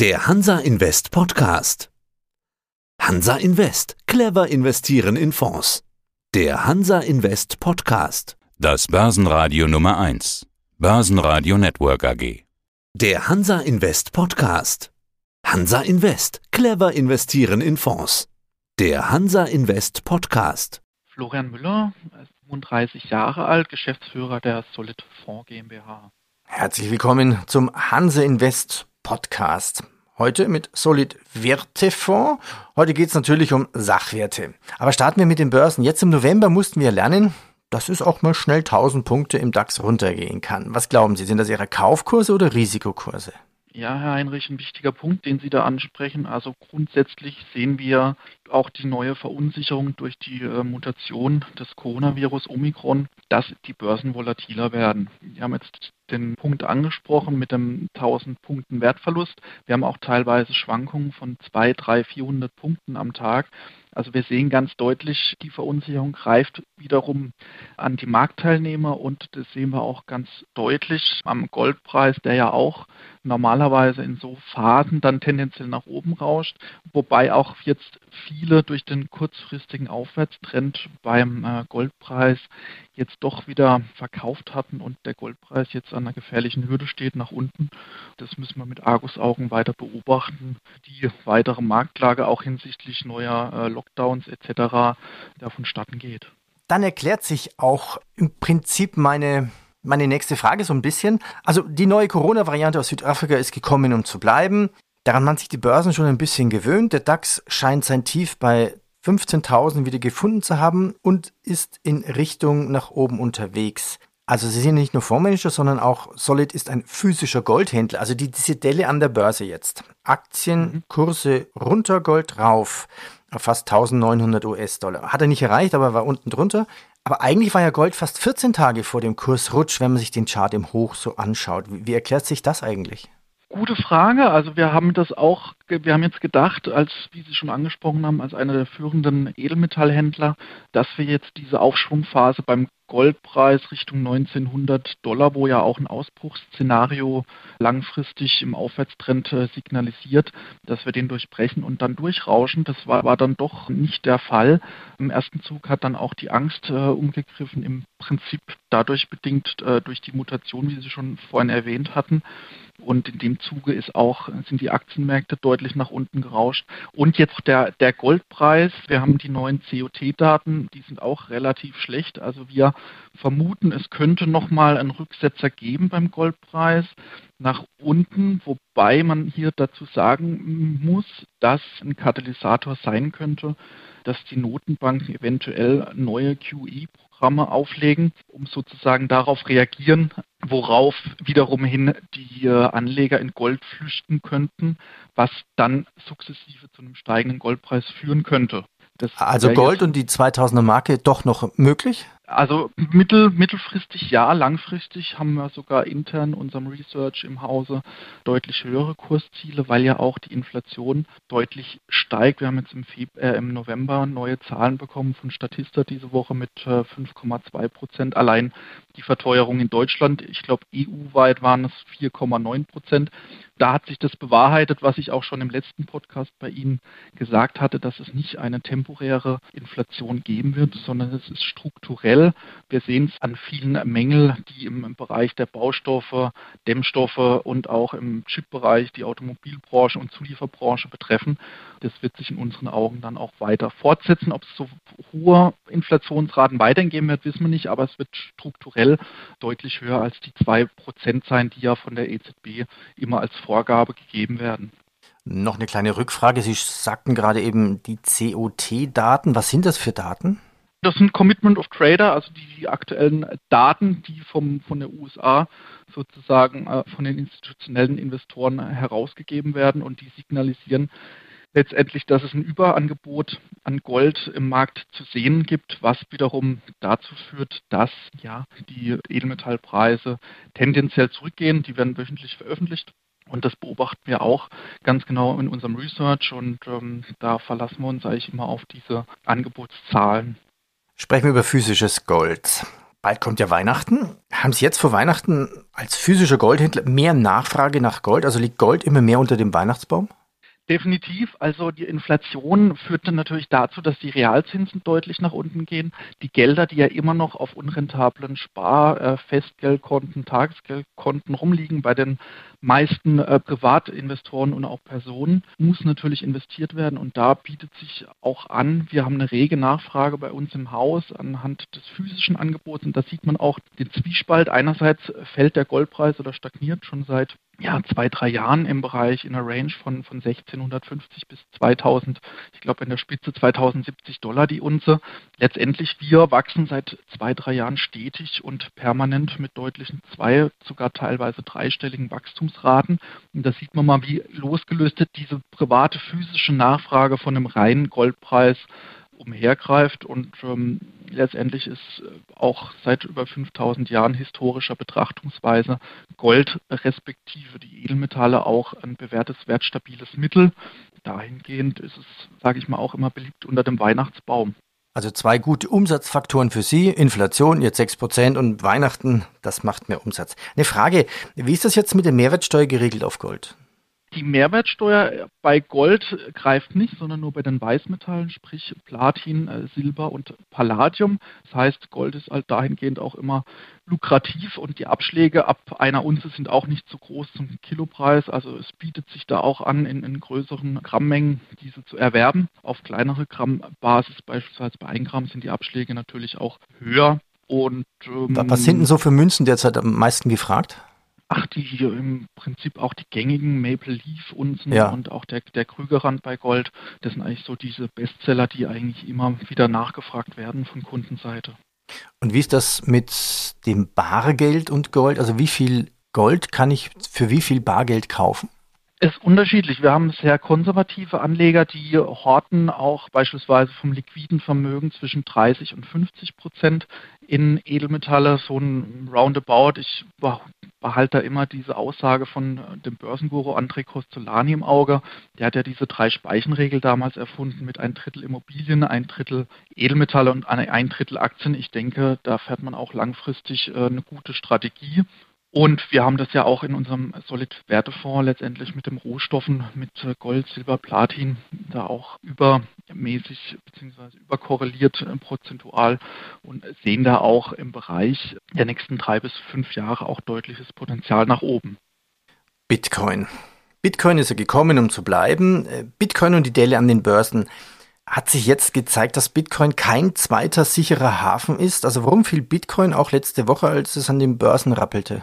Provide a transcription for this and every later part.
Der Hansa Invest Podcast. Hansa Invest. Clever investieren in Fonds. Der Hansa Invest Podcast. Das Börsenradio Nummer 1. Börsenradio Network AG. Der Hansa Invest Podcast. Hansa Invest. Clever investieren in Fonds. Der Hansa Invest Podcast. Florian Müller, 35 Jahre alt, Geschäftsführer der Solid Fonds GmbH. Herzlich willkommen zum Hanse Invest Podcast. Heute mit Solid Wertefonds. Heute geht es natürlich um Sachwerte. Aber starten wir mit den Börsen. Jetzt im November mussten wir lernen, dass es auch mal schnell 1000 Punkte im DAX runtergehen kann. Was glauben Sie, sind das Ihre Kaufkurse oder Risikokurse? Ja, Herr Heinrich, ein wichtiger Punkt, den Sie da ansprechen. Also grundsätzlich sehen wir auch die neue Verunsicherung durch die äh, Mutation des Coronavirus Omikron, dass die Börsen volatiler werden. Wir haben jetzt den Punkt angesprochen mit dem 1000 Punkten Wertverlust. Wir haben auch teilweise Schwankungen von 2, 3, 400 Punkten am Tag. Also wir sehen ganz deutlich, die Verunsicherung greift wiederum an die Marktteilnehmer und das sehen wir auch ganz deutlich am Goldpreis, der ja auch normalerweise in so Phasen dann tendenziell nach oben rauscht, wobei auch jetzt viele durch den kurzfristigen Aufwärtstrend beim äh, Goldpreis jetzt doch wieder verkauft hatten und der Goldpreis jetzt an einer gefährlichen Hürde steht nach unten. Das müssen wir mit Argusaugen weiter beobachten. Die weitere Marktlage auch hinsichtlich neuer äh, Lockdowns etc. davon statten geht. Dann erklärt sich auch im Prinzip meine meine nächste Frage so ein bisschen. Also die neue Corona-Variante aus Südafrika ist gekommen, um zu bleiben. Daran man sich die Börsen schon ein bisschen gewöhnt. Der DAX scheint sein Tief bei 15.000 wieder gefunden zu haben und ist in Richtung nach oben unterwegs. Also sie sind nicht nur Fondsmanager, sondern auch Solid ist ein physischer Goldhändler. Also die, diese Delle an der Börse jetzt. Aktienkurse runter, Gold rauf. Auf fast 1900 US-Dollar. Hat er nicht erreicht, aber war unten drunter. Aber eigentlich war ja Gold fast 14 Tage vor dem Kursrutsch, wenn man sich den Chart im Hoch so anschaut. Wie, wie erklärt sich das eigentlich? Gute Frage. Also wir haben das auch, wir haben jetzt gedacht, als, wie Sie schon angesprochen haben, als einer der führenden Edelmetallhändler, dass wir jetzt diese Aufschwungphase beim Goldpreis Richtung 1900 Dollar, wo ja auch ein Ausbruchsszenario langfristig im Aufwärtstrend äh, signalisiert, dass wir den durchbrechen und dann durchrauschen. Das war, war dann doch nicht der Fall. Im ersten Zug hat dann auch die Angst äh, umgegriffen, im Prinzip dadurch bedingt äh, durch die Mutation, wie Sie schon vorhin erwähnt hatten. Und in dem Zuge ist auch, sind die Aktienmärkte deutlich nach unten gerauscht. Und jetzt der, der Goldpreis. Wir haben die neuen COT-Daten, die sind auch relativ schlecht. Also wir vermuten, es könnte nochmal einen Rücksetzer geben beim Goldpreis nach unten, wobei man hier dazu sagen muss, dass ein Katalysator sein könnte, dass die Notenbanken eventuell neue QE-Programme auflegen, um sozusagen darauf reagieren, worauf wiederum hin die äh, Anleger in Gold flüchten könnten, was dann sukzessive zu einem steigenden Goldpreis führen könnte. Das also Gold und die 2000er Marke doch noch möglich? Also mittel, mittelfristig ja, langfristig haben wir sogar intern unserem Research im Hause deutlich höhere Kursziele, weil ja auch die Inflation deutlich steigt. Wir haben jetzt im, Feb äh, im November neue Zahlen bekommen von Statista diese Woche mit äh, 5,2 Prozent. Allein die Verteuerung in Deutschland, ich glaube EU-weit waren es 4,9 Prozent da hat sich das bewahrheitet, was ich auch schon im letzten Podcast bei Ihnen gesagt hatte, dass es nicht eine temporäre Inflation geben wird, sondern es ist strukturell. Wir sehen es an vielen Mängeln, die im, Bereich der Baustoffe, Dämmstoffe und auch im Chipbereich die Automobilbranche und Zulieferbranche betreffen. Das wird sich in unseren Augen dann auch weiter fortsetzen. Ob es so hohe Inflationsraten weiterhin geben wird, wissen wir nicht, aber es wird strukturell deutlich höher als die zwei Prozent sein, die ja von der EZB immer als Vorgabe gegeben werden. Noch eine kleine Rückfrage. Sie sagten gerade eben die COT-Daten. Was sind das für Daten? Das sind Commitment of Trader, also die aktuellen Daten, die vom, von der USA sozusagen äh, von den institutionellen Investoren herausgegeben werden und die signalisieren letztendlich, dass es ein Überangebot an Gold im Markt zu sehen gibt, was wiederum dazu führt, dass ja die Edelmetallpreise tendenziell zurückgehen. Die werden wöchentlich veröffentlicht. Und das beobachten wir auch ganz genau in unserem Research und ähm, da verlassen wir uns eigentlich immer auf diese Angebotszahlen. Sprechen wir über physisches Gold. Bald kommt ja Weihnachten. Haben Sie jetzt vor Weihnachten als physischer Goldhändler mehr Nachfrage nach Gold? Also liegt Gold immer mehr unter dem Weihnachtsbaum? Definitiv. Also die Inflation führt dann natürlich dazu, dass die Realzinsen deutlich nach unten gehen. Die Gelder, die ja immer noch auf unrentablen Spar-, äh, Festgeldkonten, Tagesgeldkonten rumliegen bei den meisten äh, Privatinvestoren und auch Personen, muss natürlich investiert werden. Und da bietet sich auch an, wir haben eine rege Nachfrage bei uns im Haus anhand des physischen Angebots. Und da sieht man auch den Zwiespalt. Einerseits fällt der Goldpreis oder stagniert schon seit ja, zwei, drei Jahren im Bereich in einer Range von, von 1650 bis 2000, ich glaube in der Spitze 2070 Dollar die Unze. Letztendlich wir wachsen seit zwei, drei Jahren stetig und permanent mit deutlichen zwei, sogar teilweise dreistelligen Wachstumsraten. Und da sieht man mal, wie losgelöst diese private physische Nachfrage von einem reinen Goldpreis umhergreift und ähm, letztendlich ist äh, auch seit über 5000 Jahren historischer Betrachtungsweise Gold respektive die Edelmetalle auch ein bewährtes, wertstabiles Mittel. Dahingehend ist es, sage ich mal, auch immer beliebt unter dem Weihnachtsbaum. Also zwei gute Umsatzfaktoren für Sie, Inflation jetzt 6% und Weihnachten, das macht mehr Umsatz. Eine Frage, wie ist das jetzt mit der Mehrwertsteuer geregelt auf Gold? Die Mehrwertsteuer bei Gold greift nicht, sondern nur bei den Weißmetallen, sprich Platin, äh, Silber und Palladium. Das heißt, Gold ist halt dahingehend auch immer lukrativ und die Abschläge ab einer Unze sind auch nicht so groß zum Kilopreis. Also es bietet sich da auch an, in, in größeren Grammmengen diese zu erwerben. Auf kleinere Grammbasis, beispielsweise bei 1 Gramm, sind die Abschläge natürlich auch höher. Und, ähm, Was sind denn so für Münzen derzeit am meisten gefragt? Ach, die hier im Prinzip auch die gängigen Maple Leaf Unzen ja. und auch der, der Krügerrand bei Gold, das sind eigentlich so diese Bestseller, die eigentlich immer wieder nachgefragt werden von Kundenseite. Und wie ist das mit dem Bargeld und Gold? Also wie viel Gold kann ich für wie viel Bargeld kaufen? Es ist unterschiedlich. Wir haben sehr konservative Anleger, die horten auch beispielsweise vom liquiden Vermögen zwischen 30 und 50 Prozent in Edelmetalle, so ein Roundabout. Ich behalte da immer diese Aussage von dem Börsenguru André Costolani im Auge. Der hat ja diese drei Speichenregel damals erfunden mit ein Drittel Immobilien, ein Drittel Edelmetalle und ein Drittel Aktien. Ich denke, da fährt man auch langfristig äh, eine gute Strategie. Und wir haben das ja auch in unserem Solid-Wertefonds letztendlich mit den Rohstoffen, mit Gold, Silber, Platin, da auch übermäßig bzw. überkorreliert äh, prozentual und sehen da auch im Bereich der nächsten drei bis fünf Jahre auch deutliches Potenzial nach oben. Bitcoin. Bitcoin ist ja gekommen, um zu bleiben. Äh, Bitcoin und die Delle an den Börsen hat sich jetzt gezeigt, dass Bitcoin kein zweiter sicherer Hafen ist. Also warum fiel Bitcoin auch letzte Woche, als es an den Börsen rappelte?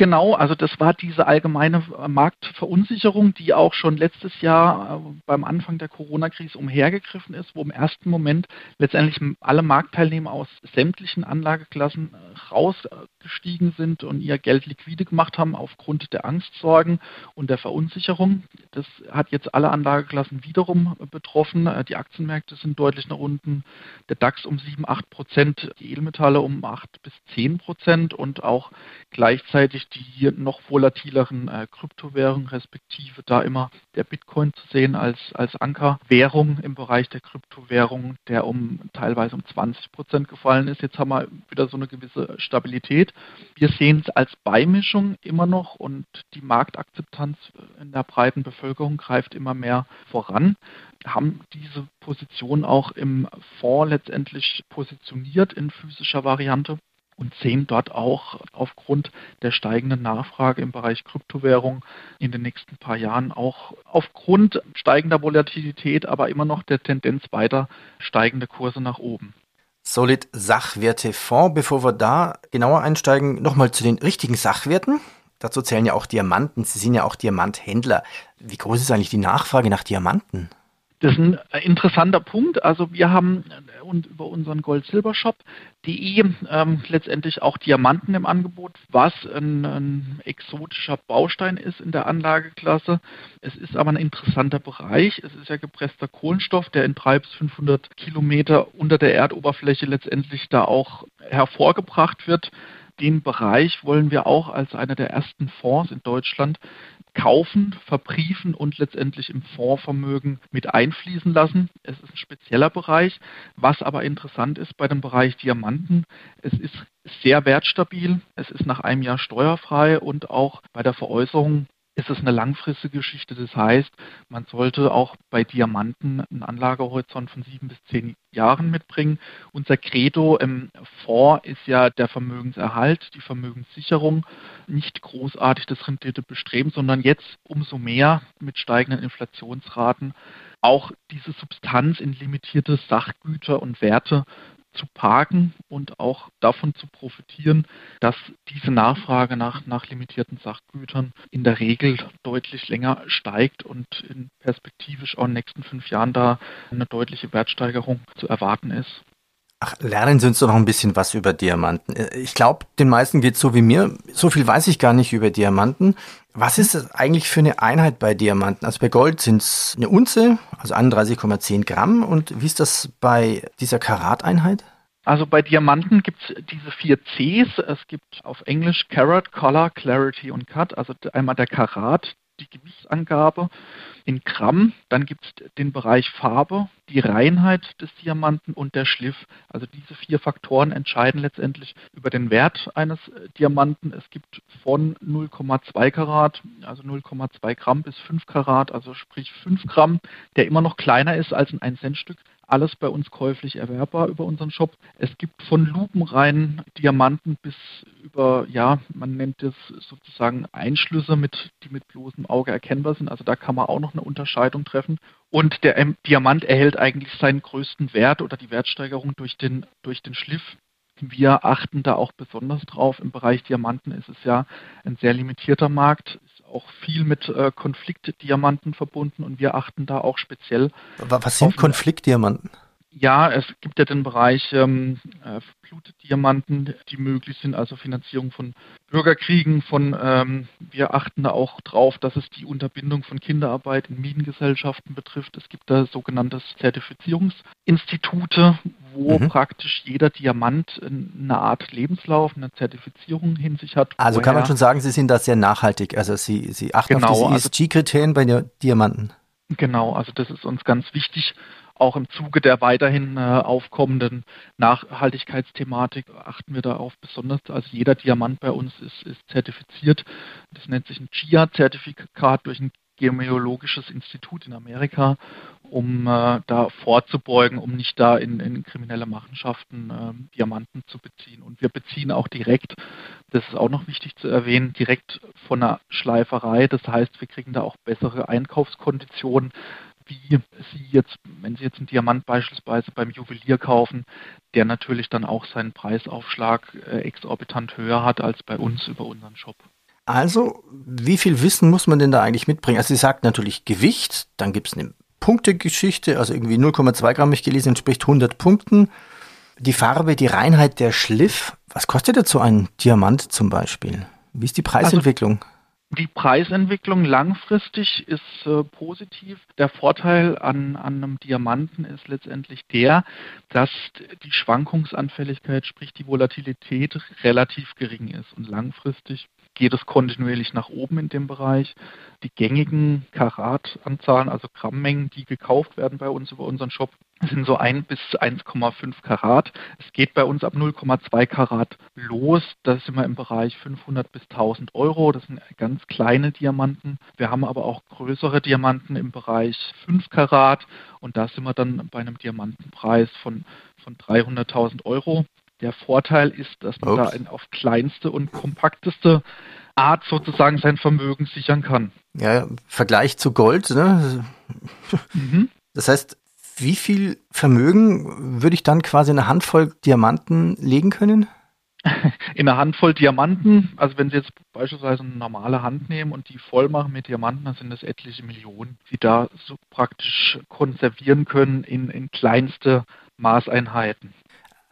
Genau, also das war diese allgemeine äh, Marktverunsicherung, die auch schon letztes Jahr äh, beim Anfang der Corona-Krise umhergegriffen ist, wo im ersten Moment letztendlich alle Marktteilnehmer aus sämtlichen Anlageklassen äh, rausgestiegen sind und ihr Geld liquide gemacht haben aufgrund der Angstsorgen und der Verunsicherung. Das hat jetzt alle Anlageklassen wiederum betroffen. Die Aktienmärkte sind deutlich nach unten, der DAX um 7, 8 Prozent, die Edelmetalle um 8 bis 10 Prozent und auch gleichzeitig die noch volatileren äh, Kryptowährungen, respektive da immer der Bitcoin zu sehen als, als Ankerwährung im Bereich der Kryptowährungen, der um teilweise um 20 Prozent gefallen ist. Jetzt haben wir wieder so eine gewisse Stabilität. Wir sehen es als Beimischung immer noch und die Marktakzeptanz in der breiten Bevölkerung greift immer mehr voran haben diese Position auch im Fonds letztendlich positioniert in physischer Variante und sehen dort auch aufgrund der steigenden Nachfrage im Bereich Kryptowährung in den nächsten paar Jahren auch aufgrund steigender Volatilität, aber immer noch der Tendenz weiter steigende Kurse nach oben. Solid Sachwerte Fonds. Bevor wir da genauer einsteigen, nochmal zu den richtigen Sachwerten. Dazu zählen ja auch Diamanten. Sie sind ja auch Diamanthändler. Wie groß ist eigentlich die Nachfrage nach Diamanten? Das ist ein interessanter Punkt. Also wir haben und über unseren Gold-Silber-Shop.de ähm, letztendlich auch Diamanten im Angebot, was ein, ein, exotischer Baustein ist in der Anlageklasse. Es ist aber ein interessanter Bereich. Es ist ja gepresster Kohlenstoff, der in 300 bis 500 Kilometer unter der Erdoberfläche letztendlich da auch hervorgebracht wird den Bereich wollen wir auch als einer der ersten Fonds in Deutschland kaufen, verbriefen und letztendlich im Fondsvermögen mit einfließen lassen. Es ist ein spezieller Bereich. Was aber interessant ist bei dem Bereich Diamanten, es ist sehr wertstabil, es ist nach einem Jahr steuerfrei und auch bei der Veräußerung ist es eine langfristige Geschichte. Das heißt, man sollte auch bei Diamanten einen Anlagehorizont von sieben bis zehn Jahren mitbringen. Unser Credo im Fonds ist ja der Vermögenserhalt, die Vermögenssicherung, nicht großartig das Renditebestreben, sondern jetzt umso mehr mit steigenden Inflationsraten auch diese Substanz in limitierte Sachgüter und Werte zu parken und auch davon zu profitieren, dass diese Nachfrage nach, nach limitierten Sachgütern in der Regel deutlich länger steigt und in perspektivisch auch in den nächsten fünf Jahren da eine deutliche Wertsteigerung zu erwarten ist. Ach, lernen Sie uns doch noch ein bisschen was über Diamanten. Ich glaube, den meisten geht so wie mir. So viel weiß ich gar nicht über Diamanten. Was ist das eigentlich für eine Einheit bei Diamanten? Also bei Gold sind es eine Unze, also 31,10 Gramm. Und wie ist das bei dieser Karateinheit? Also bei Diamanten gibt es diese vier Cs. Es gibt auf Englisch Carat, Color, Clarity und Cut. Also einmal der Karat, die Gewichtsangabe in Gramm. Dann gibt es den Bereich Farbe, die Reinheit des Diamanten und der Schliff. Also diese vier Faktoren entscheiden letztendlich über den Wert eines äh, Diamanten. Es gibt von 0,2 Karat, also 0,2 Gramm bis 5 Karat, also sprich 5 Gramm, der immer noch kleiner ist als ein 1-Cent-Stück, alles bei uns käuflich erwerbbar über unseren Shop. Es gibt von lupenreinen Diamanten bis über, ja, man nennt es sozusagen Einschlüsse, mit, die mit bloßem Auge erkennbar sind. Also da kann man auch noch eine Unterscheidung treffen. Und der Diamant erhält eigentlich seinen größten Wert oder die Wertsteigerung durch den, durch den Schliff. Wir achten da auch besonders drauf. Im Bereich Diamanten ist es ja ein sehr limitierter Markt auch viel mit äh, Konfliktdiamanten verbunden und wir achten da auch speziell. Was sind Konfliktdiamanten? Ja, es gibt ja den Bereich ähm, äh, Blutdiamanten, die möglich sind, also Finanzierung von Bürgerkriegen, von ähm, wir achten da auch drauf, dass es die Unterbindung von Kinderarbeit in Minengesellschaften betrifft. Es gibt da sogenannte Zertifizierungsinstitute, wo mhm. praktisch jeder Diamant eine Art Lebenslauf, eine Zertifizierung hin sich hat. Also kann man schon sagen, Sie sind da sehr nachhaltig. Also Sie, Sie achten genau, auf diese ESG-Kriterien bei den Diamanten. Genau, also das ist uns ganz wichtig auch im Zuge der weiterhin äh, aufkommenden Nachhaltigkeitsthematik achten wir darauf besonders. Also jeder Diamant bei uns ist, ist zertifiziert. Das nennt sich ein GIA-Zertifikat durch ein Geologisches Institut in Amerika, um äh, da vorzubeugen, um nicht da in, in kriminelle Machenschaften äh, Diamanten zu beziehen. Und wir beziehen auch direkt, das ist auch noch wichtig zu erwähnen, direkt von der Schleiferei. Das heißt, wir kriegen da auch bessere Einkaufskonditionen wie Sie jetzt, wenn Sie jetzt einen Diamant beispielsweise beim Juwelier kaufen, der natürlich dann auch seinen Preisaufschlag äh, exorbitant höher hat als bei uns über unseren Shop. Also, wie viel Wissen muss man denn da eigentlich mitbringen? Also, Sie sagt natürlich Gewicht, dann gibt es eine Punktegeschichte, also irgendwie 0,2 Gramm, ich gelesen, entspricht 100 Punkten. Die Farbe, die Reinheit, der Schliff. Was kostet jetzt so ein Diamant zum Beispiel? Wie ist die Preisentwicklung? Also, die Preisentwicklung langfristig ist äh, positiv. Der Vorteil an, an einem Diamanten ist letztendlich der, dass die Schwankungsanfälligkeit, sprich die Volatilität, relativ gering ist. Und langfristig geht es kontinuierlich nach oben in dem Bereich. Die gängigen Karatanzahlen, also Grammmengen, die gekauft werden bei uns über unseren Shop, sind so 1 bis 1,5 Karat. Es geht bei uns ab 0,2 Karat los. Da sind wir im Bereich 500 bis 1000 Euro. Das sind ganz kleine Diamanten. Wir haben aber auch größere Diamanten im Bereich 5 Karat und da sind wir dann bei einem Diamantenpreis von, von 300.000 Euro. Der Vorteil ist, dass man Ups. da auf kleinste und kompakteste Art sozusagen sein Vermögen sichern kann. Ja, Vergleich zu Gold. Ne? Mhm. Das heißt, wie viel Vermögen würde ich dann quasi in eine Handvoll Diamanten legen können? In eine Handvoll Diamanten, also wenn Sie jetzt beispielsweise eine normale Hand nehmen und die voll machen mit Diamanten, dann sind das etliche Millionen, die da so praktisch konservieren können in, in kleinste Maßeinheiten.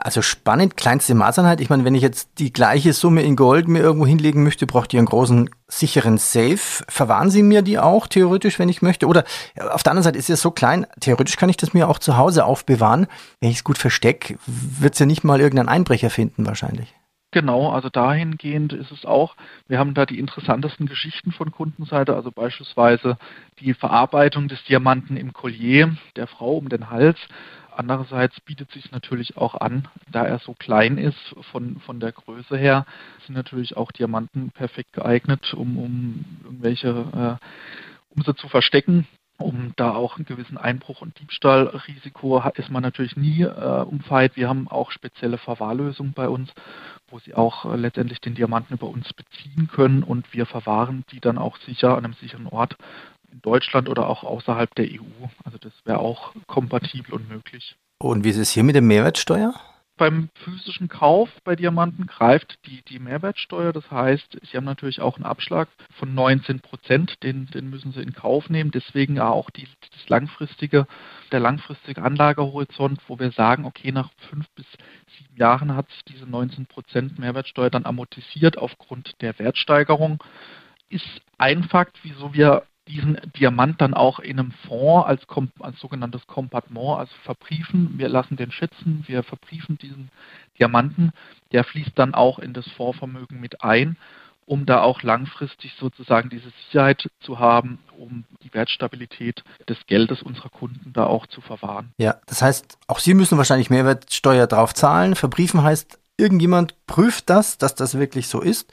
Also spannend, kleinste Maßeinheit. Ich meine, wenn ich jetzt die gleiche Summe in Gold mir irgendwo hinlegen möchte, braucht ihr einen großen sicheren Safe. Verwahren Sie mir die auch theoretisch, wenn ich möchte? Oder auf der anderen Seite ist es so klein, theoretisch kann ich das mir auch zu Hause aufbewahren. Wenn ich es gut verstecke, wird es ja nicht mal irgendein Einbrecher finden wahrscheinlich. Genau, also dahingehend ist es auch, wir haben da die interessantesten Geschichten von Kundenseite, also beispielsweise die Verarbeitung des Diamanten im Collier der Frau um den Hals. Andererseits bietet sich natürlich auch an, da er so klein ist von, von der Größe her, sind natürlich auch Diamanten perfekt geeignet, um, um irgendwelche, äh, um sie zu verstecken um da auch einen gewissen Einbruch- und Diebstahlrisiko ist man natürlich nie äh, umfeit. Wir haben auch spezielle Verwahrlösungen bei uns, wo Sie auch äh, letztendlich den Diamanten über uns beziehen können und wir verwahren die dann auch sicher an einem sicheren Ort in Deutschland oder auch außerhalb der EU. Also das wäre auch kompatibel und möglich. Und wie ist es hier mit der Mehrwertsteuer? beim physischen Kauf bei Diamanten greift die, die Mehrwertsteuer. Das heißt, Sie haben natürlich auch einen Abschlag von 19 Prozent, den, den müssen Sie in Kauf nehmen. Deswegen auch die, das langfristige, der langfristige Anlagehorizont, wo wir sagen, okay, nach fünf bis sieben Jahren hat sich diese 19 Prozent Mehrwertsteuer dann amortisiert aufgrund der Wertsteigerung. Ist ein Fakt, wieso wir diesen Diamant dann auch in einem Fonds als, als sogenanntes Kompartement, also verbriefen. Wir lassen den schätzen, wir verbriefen diesen Diamanten. Der fließt dann auch in das Fondsvermögen mit ein, um da auch langfristig sozusagen diese Sicherheit zu haben, um die Wertstabilität des Geldes unserer Kunden da auch zu verwahren. Ja, das heißt, auch Sie müssen wahrscheinlich Mehrwertsteuer drauf zahlen. Verbriefen heißt, irgendjemand prüft das, dass das wirklich so ist,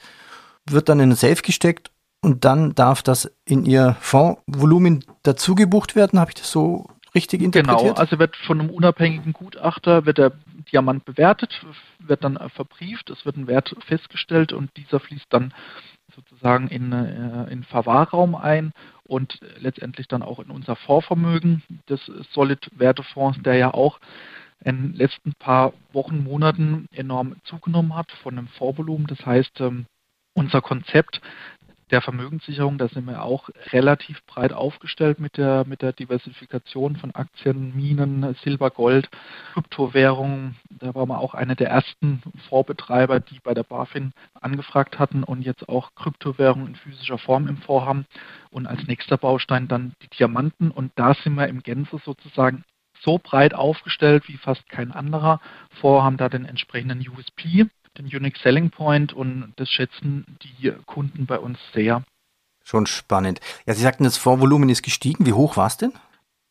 wird dann in ein Safe gesteckt und dann darf das in Ihr Fondsvolumen dazu gebucht werden. Habe ich das so richtig interpretiert? Genau, also wird von einem unabhängigen Gutachter wird der Diamant bewertet, wird dann verbrieft, es wird ein Wert festgestellt und dieser fließt dann sozusagen in, äh, in Verwahrraum ein und letztendlich dann auch in unser Fondsvermögen des Solid-Wertefonds, der ja auch in den letzten paar Wochen, Monaten enorm zugenommen hat von dem Vorvolumen. Das heißt, ähm, unser Konzept der Vermögenssicherung, da sind wir auch relativ breit aufgestellt mit der, mit der Diversifikation von Aktien, Minen, Silber, Gold, Kryptowährungen. Da waren wir auch einer der ersten Vorbetreiber, die bei der BaFin angefragt hatten und jetzt auch Kryptowährungen in physischer Form im Vorhaben. Und als nächster Baustein dann die Diamanten. Und da sind wir im Gänze sozusagen so breit aufgestellt wie fast kein anderer Fonds, haben da den entsprechenden USP den Unique Selling Point und das schätzen die Kunden bei uns sehr. Schon spannend. Ja, Sie sagten, das Vorvolumen ist gestiegen. Wie hoch war es denn?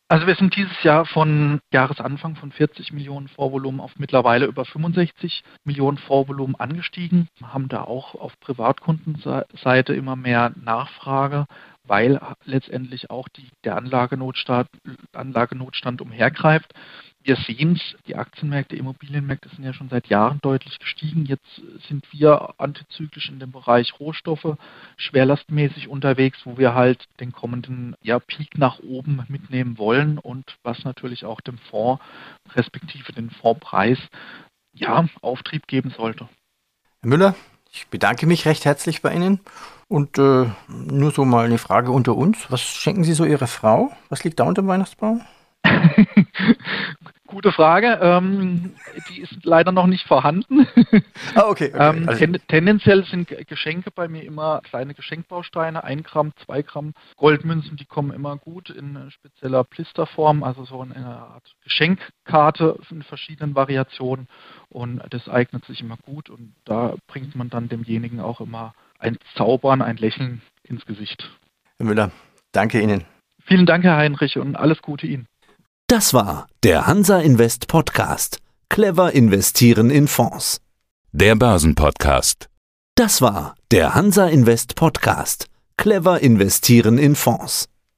Also wir sind dieses Jahr von Jahresanfang von 40 Millionen Vorvolumen auf mittlerweile über 65 Millionen Vorvolumen angestiegen, haben da auch auf Privatkundenseite immer mehr Nachfrage, weil letztendlich auch die, der Anlagenotstand, Anlagenotstand umhergreift. Wir sehen es, die Aktienmärkte, Immobilienmärkte sind ja schon seit Jahren deutlich gestiegen. Jetzt sind wir antizyklisch in dem Bereich Rohstoffe schwerlastmäßig unterwegs, wo wir halt den kommenden ja, Peak nach oben mitnehmen wollen und was natürlich auch dem Fonds respektive den Fondspreis ja, Auftrieb geben sollte. Herr Müller, ich bedanke mich recht herzlich bei Ihnen und äh, nur so mal eine Frage unter uns. Was schenken Sie so Ihrer Frau? Was liegt da unter dem Weihnachtsbaum? Gute Frage. Ähm, die ist leider noch nicht vorhanden. Ah, okay. okay. ähm, also ten, tendenziell sind Geschenke bei mir immer kleine Geschenkbausteine, ein Gramm, zwei Gramm. Goldmünzen, die kommen immer gut in spezieller Plisterform, also so in einer Art Geschenkkarte in verschiedenen Variationen. Und das eignet sich immer gut und da bringt man dann demjenigen auch immer ein Zaubern, ein Lächeln ins Gesicht. Herr Müller, danke Ihnen. Vielen Dank, Herr Heinrich, und alles Gute Ihnen. Das war der Hansa Invest Podcast. Clever investieren in Fonds. Der Börsenpodcast. Das war der Hansa Invest Podcast. Clever investieren in Fonds.